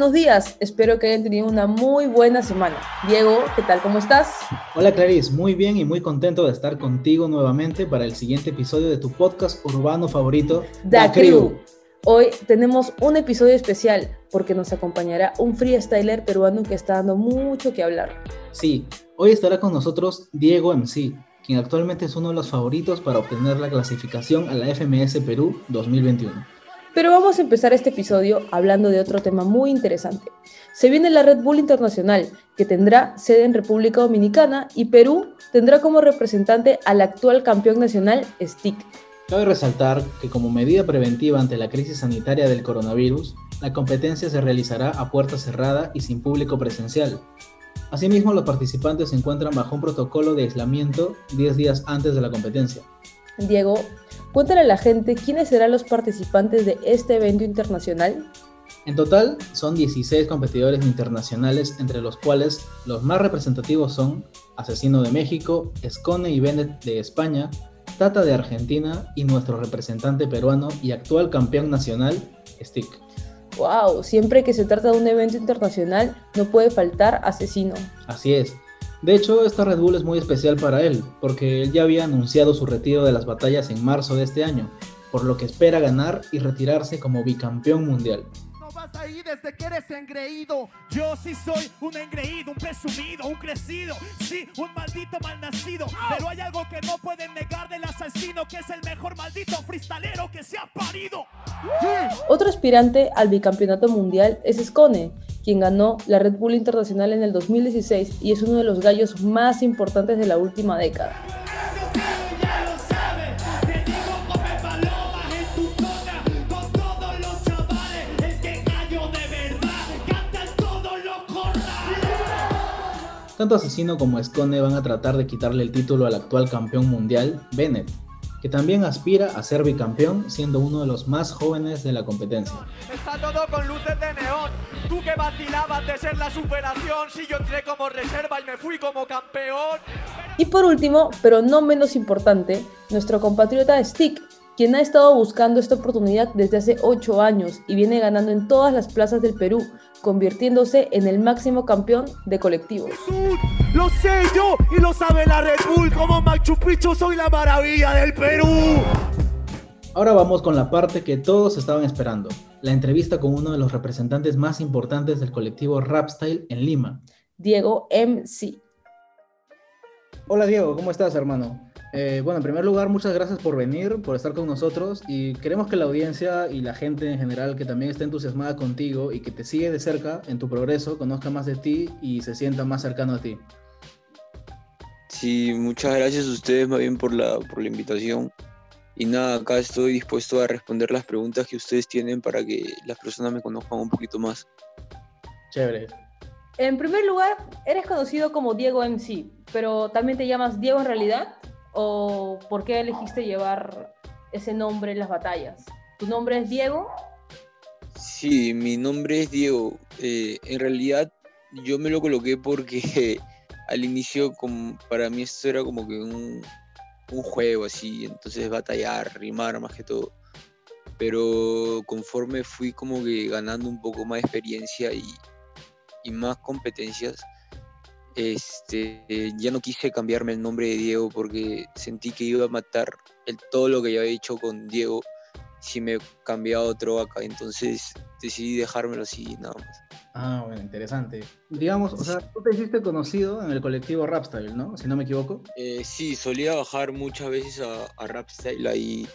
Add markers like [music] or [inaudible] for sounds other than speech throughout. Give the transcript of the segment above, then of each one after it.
Buenos días. Espero que hayan tenido una muy buena semana. Diego, ¿qué tal? ¿Cómo estás? Hola Clarice, muy bien y muy contento de estar contigo nuevamente para el siguiente episodio de tu podcast urbano favorito, Da Crew. Hoy tenemos un episodio especial porque nos acompañará un freestyler peruano que está dando mucho que hablar. Sí, hoy estará con nosotros Diego MC, quien actualmente es uno de los favoritos para obtener la clasificación a la FMS Perú 2021. Pero vamos a empezar este episodio hablando de otro tema muy interesante. Se viene la Red Bull Internacional, que tendrá sede en República Dominicana y Perú tendrá como representante al actual campeón nacional, Stick. Cabe resaltar que como medida preventiva ante la crisis sanitaria del coronavirus, la competencia se realizará a puerta cerrada y sin público presencial. Asimismo, los participantes se encuentran bajo un protocolo de aislamiento 10 días antes de la competencia. Diego, cuéntale a la gente quiénes serán los participantes de este evento internacional. En total, son 16 competidores internacionales, entre los cuales los más representativos son Asesino de México, Escone y Bennett de España, Tata de Argentina y nuestro representante peruano y actual campeón nacional, Stick. ¡Wow! Siempre que se trata de un evento internacional, no puede faltar Asesino. Así es. De hecho, esta Red Bull es muy especial para él, porque él ya había anunciado su retiro de las batallas en marzo de este año, por lo que espera ganar y retirarse como bicampeón mundial. Vas ahí desde que eres engreído. Yo sí soy un engreído, un presumido, un crecido. Sí, un maldito malnacido. Pero hay algo que no pueden negar del asesino, que es el mejor maldito freestalero que se ha parido. Otro aspirante al bicampeonato mundial es Scone, quien ganó la Red Bull Internacional en el 2016 y es uno de los gallos más importantes de la última década. Tanto Asesino como Escone van a tratar de quitarle el título al actual campeón mundial, Bennett, que también aspira a ser bicampeón siendo uno de los más jóvenes de la competencia. Está todo con luces de neón. Tú que vacilabas de ser la superación. Si yo entré como reserva y me fui como campeón. Y por último, pero no menos importante, nuestro compatriota Stick, quien ha estado buscando esta oportunidad desde hace 8 años y viene ganando en todas las plazas del Perú, convirtiéndose en el máximo campeón de colectivos. Sur, Lo sé yo y lo sabe la Red Bull. Como Machu Picchu soy la maravilla del Perú. Ahora vamos con la parte que todos estaban esperando, la entrevista con uno de los representantes más importantes del colectivo Rapstyle en Lima. Diego MC. Hola Diego, ¿cómo estás hermano? Eh, bueno, en primer lugar, muchas gracias por venir, por estar con nosotros y queremos que la audiencia y la gente en general que también está entusiasmada contigo y que te sigue de cerca en tu progreso, conozca más de ti y se sienta más cercano a ti. Sí, muchas gracias a ustedes más bien por la, por la invitación. Y nada, acá estoy dispuesto a responder las preguntas que ustedes tienen para que las personas me conozcan un poquito más. Chévere. En primer lugar, eres conocido como Diego MC, pero también te llamas Diego en realidad, o por qué elegiste llevar ese nombre en las batallas? ¿Tu nombre es Diego? Sí, mi nombre es Diego. Eh, en realidad yo me lo coloqué porque [laughs] al inicio para mí esto era como que un, un juego así, entonces batallar, rimar más que todo. Pero conforme fui como que ganando un poco más de experiencia y, y más competencias, este, ya no quise cambiarme el nombre de Diego porque sentí que iba a matar el, todo lo que ya había hecho con Diego si me cambiaba otro acá. Entonces decidí dejármelo así nada más. Ah, bueno, interesante. Digamos, o sea, tú te hiciste conocido en el colectivo Rapstyle, ¿no? Si no me equivoco. Eh, sí, solía bajar muchas veces a, a Rapstyle ahí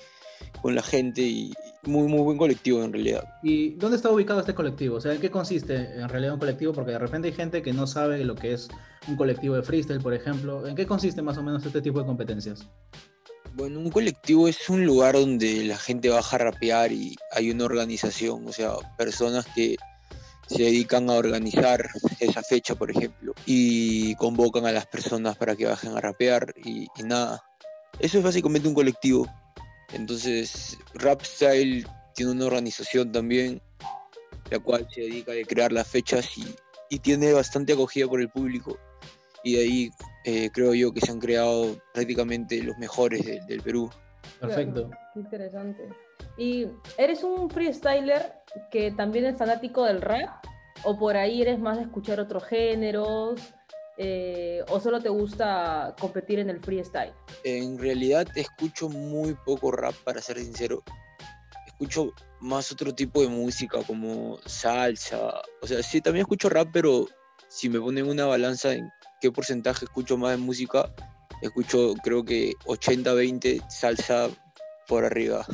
con la gente y muy, muy buen colectivo en realidad. ¿Y dónde está ubicado este colectivo? O sea, ¿en qué consiste en realidad un colectivo? Porque de repente hay gente que no sabe lo que es un colectivo de freestyle, por ejemplo. ¿En qué consiste más o menos este tipo de competencias? Bueno, un colectivo es un lugar donde la gente baja a rapear y hay una organización, o sea, personas que se dedican a organizar esa fecha, por ejemplo, y convocan a las personas para que bajen a rapear y, y nada. Eso es básicamente un colectivo. Entonces, Rap Style tiene una organización también, la cual se dedica a crear las fechas y, y tiene bastante acogida por el público. Y de ahí eh, creo yo que se han creado prácticamente los mejores de- del Perú. Perfecto. Qué interesante. ¿Y eres un freestyler que también es fanático del rap? ¿O por ahí eres más de escuchar otros géneros? Eh, ¿O solo te gusta competir en el freestyle? En realidad escucho muy poco rap, para ser sincero. Escucho más otro tipo de música como salsa. O sea, sí, también escucho rap, pero si me ponen una balanza en qué porcentaje escucho más de música, escucho creo que 80-20 salsa por arriba.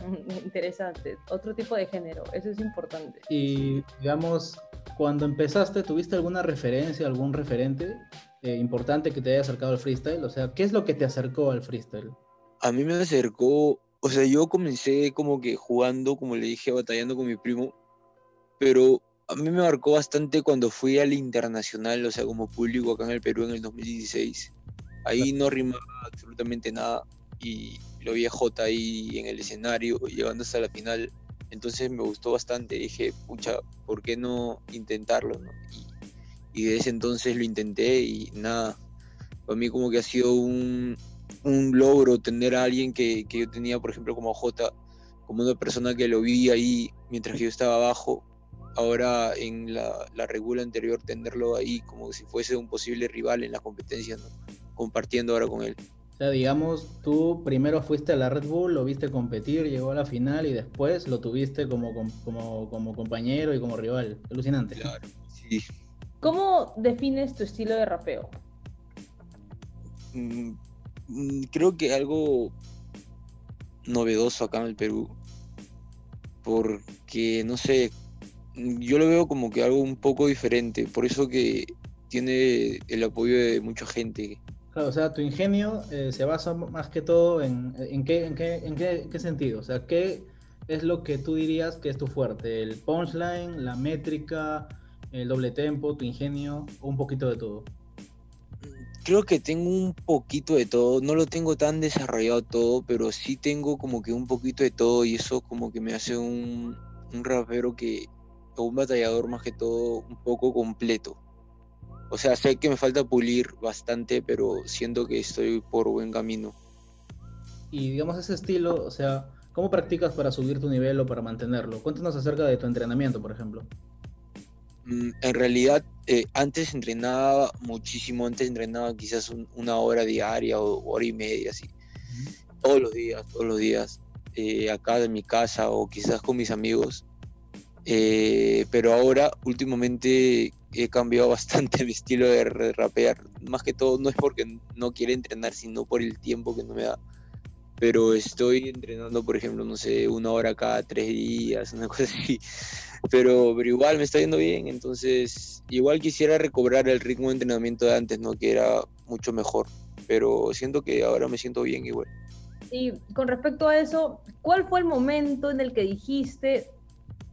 [laughs] Interesante. Otro tipo de género. Eso es importante. Y digamos, cuando empezaste, ¿tuviste alguna referencia, algún referente eh, importante que te haya acercado al freestyle? O sea, ¿qué es lo que te acercó al freestyle? A mí me acercó, o sea, yo comencé como que jugando, como le dije, batallando con mi primo, pero a mí me marcó bastante cuando fui al internacional, o sea, como público acá en el Perú en el 2016. Ahí no rimaba absolutamente nada y lo vi a J ahí en el escenario, llegando hasta la final. Entonces me gustó bastante, dije, pucha, ¿por qué no intentarlo? Y, y de ese entonces lo intenté y nada, para mí como que ha sido un, un logro tener a alguien que, que yo tenía, por ejemplo, como J, como una persona que lo vi ahí mientras yo estaba abajo. Ahora en la, la regula anterior tenerlo ahí como si fuese un posible rival en la competencia, ¿no? compartiendo ahora con él. O sea, digamos, tú primero fuiste a la Red Bull, lo viste competir, llegó a la final y después lo tuviste como, com- como, como compañero y como rival. Alucinante. Claro, sí. ¿Cómo defines tu estilo de rapeo? Mm, mm, creo que algo novedoso acá en el Perú, porque no sé, yo lo veo como que algo un poco diferente, por eso que tiene el apoyo de mucha gente. Claro, o sea, tu ingenio eh, se basa más que todo en, en, qué, en, qué, en qué, sentido. O sea, ¿qué es lo que tú dirías que es tu fuerte? ¿El punchline, la métrica, el doble tempo, tu ingenio un poquito de todo? Creo que tengo un poquito de todo, no lo tengo tan desarrollado todo, pero sí tengo como que un poquito de todo y eso como que me hace un, un rapero que, o un batallador más que todo, un poco completo. O sea, sé que me falta pulir bastante, pero siento que estoy por buen camino. Y digamos ese estilo, o sea, ¿cómo practicas para subir tu nivel o para mantenerlo? Cuéntanos acerca de tu entrenamiento, por ejemplo. Mm, En realidad, eh, antes entrenaba muchísimo, antes entrenaba quizás un- una hora diaria o hora y media, así. Todos los días, todos los días, eh, acá en mi casa o quizás con mis amigos. Eh, pero ahora, últimamente, he cambiado [laughs] bastante mi estilo de rapear. Más que todo, no es porque no quiera entrenar, sino por el tiempo que no me da. Pero estoy entrenando, por ejemplo, no sé, una hora cada tres días, una [laughs] cosa así pero, pero igual me está yendo bien, entonces igual quisiera recobrar el ritmo de entrenamiento de antes, ¿no? Que era mucho mejor, pero siento que ahora me siento bien igual. Y con respecto a eso, ¿cuál fue el momento en el que dijiste,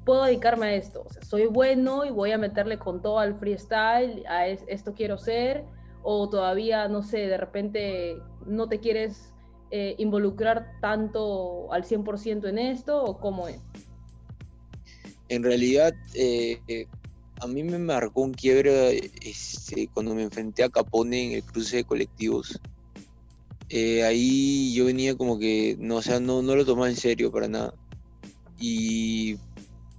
puedo dedicarme a esto? O sea, soy bueno y voy a meterle con todo al freestyle, a es- esto quiero ser, o todavía, no sé, de repente no te quieres eh, involucrar tanto al 100% en esto, o cómo es? En realidad, eh, a mí me marcó un quiebre este, cuando me enfrenté a Capone en el cruce de colectivos. Eh, ahí yo venía como que, no, o sea, no, no lo tomaba en serio para nada. Y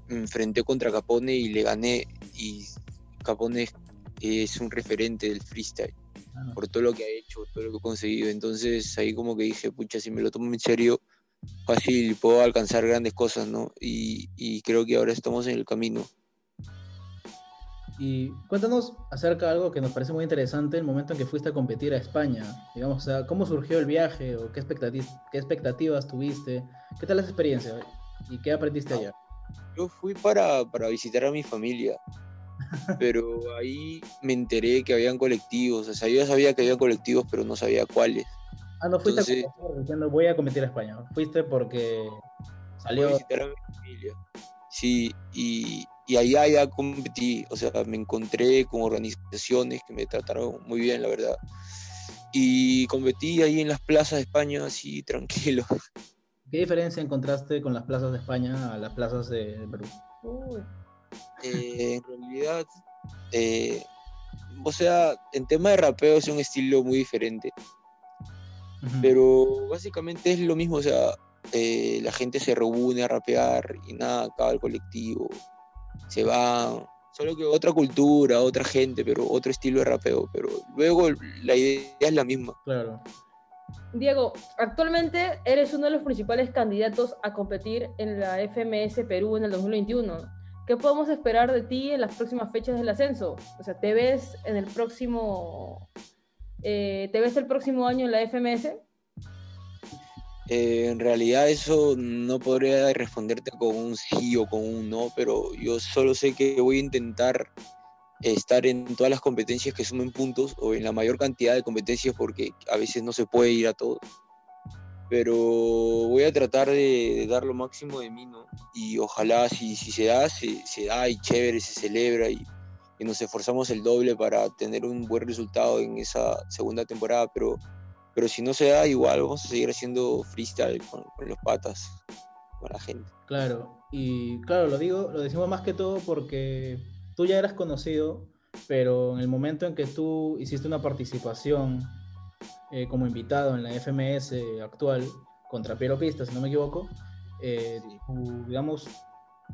me enfrenté contra Capone y le gané. Y Capone es, es un referente del freestyle. Ah, por todo lo que ha hecho, todo lo que ha conseguido. Entonces ahí como que dije, pucha, si me lo tomo en serio, fácil puedo alcanzar grandes cosas, ¿no? Y, y creo que ahora estamos en el camino. Y cuéntanos acerca de algo que nos parece muy interesante, el momento en que fuiste a competir a España. Digamos, o sea, ¿cómo surgió el viaje o qué, expectati- qué expectativas tuviste? ¿Qué tal esa experiencia? ¿Y qué aprendiste allá? Yo fui para, para visitar a mi familia, [laughs] pero ahí me enteré que habían colectivos, o sea, yo sabía que había colectivos, pero no sabía cuáles. Ah, no fuiste Entonces- a diciendo voy a competir a España. Fuiste porque Fui a salió. visitar a mi familia. Sí, y, y allá ya competí, o sea, me encontré con organizaciones que me trataron muy bien, la verdad. y competí ahí en las plazas de España así [laughs] tranquilo. ¿Qué diferencia encontraste con las plazas de España a las plazas de Perú? Uy, Eh, en realidad, eh, o sea, en tema de rapeo es un estilo muy diferente, pero básicamente es lo mismo, o sea, eh, la gente se reúne a rapear y nada, acaba el colectivo, se va, solo que otra cultura, otra gente, pero otro estilo de rapeo, pero luego la idea es la misma. Claro. Diego, actualmente eres uno de los principales candidatos a competir en la FMS Perú en el 2021. ¿Qué podemos esperar de ti en las próximas fechas del ascenso? O sea, ¿te ves en el próximo, eh, te ves el próximo año en la FMS? Eh, en realidad eso no podría responderte con un sí o con un no, pero yo solo sé que voy a intentar estar en todas las competencias que sumen puntos o en la mayor cantidad de competencias porque a veces no se puede ir a todo. Pero voy a tratar de, dar lo máximo de mí, ¿no? Y ojalá si, si se da, se, se da y chévere, se celebra y, y nos esforzamos el doble para tener un buen resultado en esa segunda temporada, pero pero si no se da, igual vamos a seguir haciendo freestyle con, con los patas, con la gente. Claro, y claro, lo digo, lo decimos más que todo porque tú ya eras conocido, pero en el momento en que tú hiciste una participación eh, como invitado en la FMS actual contra Piero Pista, si no me equivoco, eh, tú, digamos,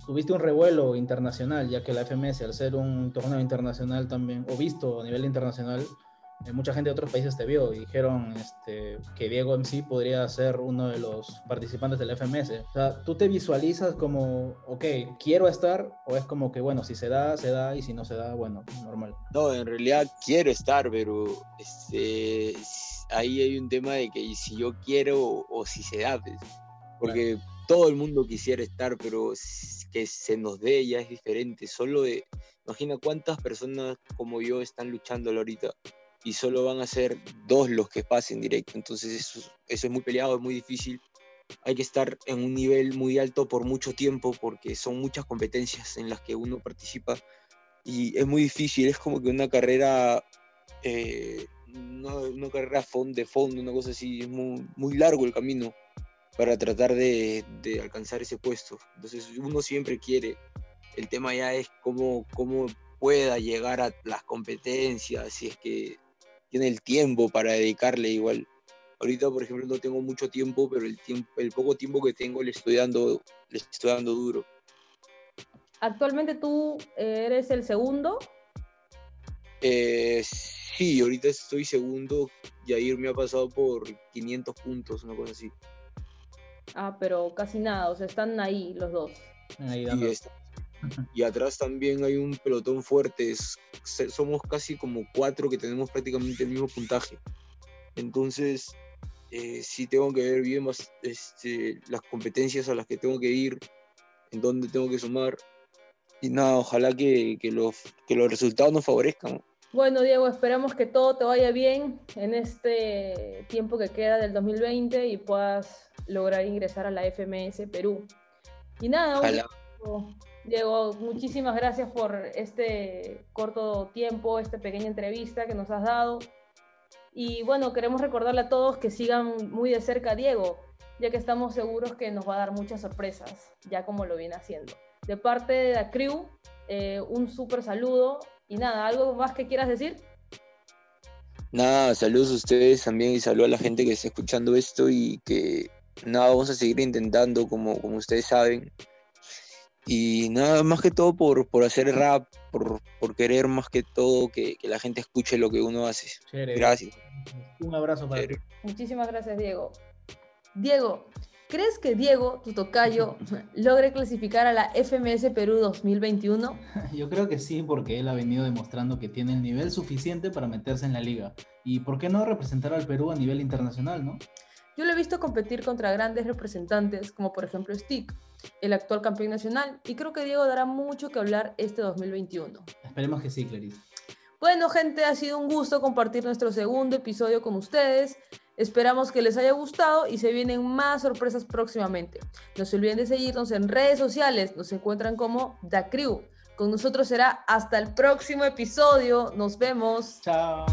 tuviste un revuelo internacional, ya que la FMS, al ser un torneo internacional también, o visto a nivel internacional, mucha gente de otros países te vio y dijeron este, que Diego MC podría ser uno de los participantes del FMS. O sea, ¿tú te visualizas como, ok, quiero estar? ¿O es como que, bueno, si se da, se da, y si no se da, bueno, normal? No, en realidad quiero estar, pero este, ahí hay un tema de que si yo quiero o, si se da, pues, porque todo el mundo quisiera estar, pero que se nos dé ya es diferente. Solo de, imagina cuántas personas como yo están luchando ahorita y solo van a ser dos los que pasen directo. Entonces eso, es- eso es muy peleado, es muy difícil. Hay que estar en un nivel muy alto por mucho tiempo porque son muchas competencias en las que uno participa y es muy difícil, es como que una carrera, eh, una, una carrera de fondo, una cosa así, es muy, muy largo el camino para tratar de, de alcanzar ese puesto. Entonces uno siempre quiere, el tema ya es cómo, cómo pueda llegar a las competencias, si es que tiene el tiempo para dedicarle igual. Ahorita, por ejemplo, no tengo mucho tiempo, pero el, tiempo, el poco tiempo que tengo le estoy dando, le estoy dando duro. Actualmente tú eres el segundo. Eh, sí, ahorita estoy segundo. Yair me ha pasado por 500 puntos, una cosa así. Ah, pero casi nada, o sea, están ahí los dos. Ahí Y, está- y atrás también hay un pelotón fuerte. es- somos casi como cuatro que tenemos prácticamente el mismo puntaje. Entonces, eh, sí tengo que ver bien más, este, las competencias a las que tengo que ir, en dónde tengo que sumar. Y nada, ojalá que, que los, que los resultados nos favorezcan. Bueno, Diego, esperamos que todo te vaya bien en este tiempo que queda del 2020 y puedas lograr ingresar a la FMS Perú. Y nada, Ojalá. Diego, muchísimas gracias por este corto tiempo, esta pequeña entrevista que nos has dado. Y bueno, queremos recordarle a todos que sigan muy de cerca a Diego, ya que estamos seguros que nos va a dar muchas sorpresas, ya como lo viene haciendo. De parte de la crew, eh, un súper saludo. Y nada, ¿algo más que quieras decir? Nada, saludos a ustedes también y saludos a la gente que está escuchando esto y que nada, vamos a seguir intentando como, como ustedes saben. Y nada, más que todo por, por hacer rap, por, por querer más que todo que, que la gente escuche lo que uno hace. Chévere. Gracias. Un abrazo para ti. Muchísimas gracias, Diego. Diego, ¿crees que Diego, tu tocayo, [laughs] logre clasificar a la FMS Perú 2021? [laughs] Yo creo que sí, porque él ha venido demostrando que tiene el nivel suficiente para meterse en la liga. Y por qué no representar al Perú a nivel internacional, ¿no? Yo lo he visto competir contra grandes representantes, como por ejemplo Stick, el actual campeón nacional, y creo que Diego dará mucho que hablar este 2021. Esperemos que sí, Clarice. Bueno, gente, ha sido un gusto compartir nuestro segundo episodio con ustedes. Esperamos que les haya gustado y se vienen más sorpresas próximamente. No se olviden de seguirnos en redes sociales. Nos encuentran como The Crew. Con nosotros será hasta el próximo episodio. Nos vemos. Chao.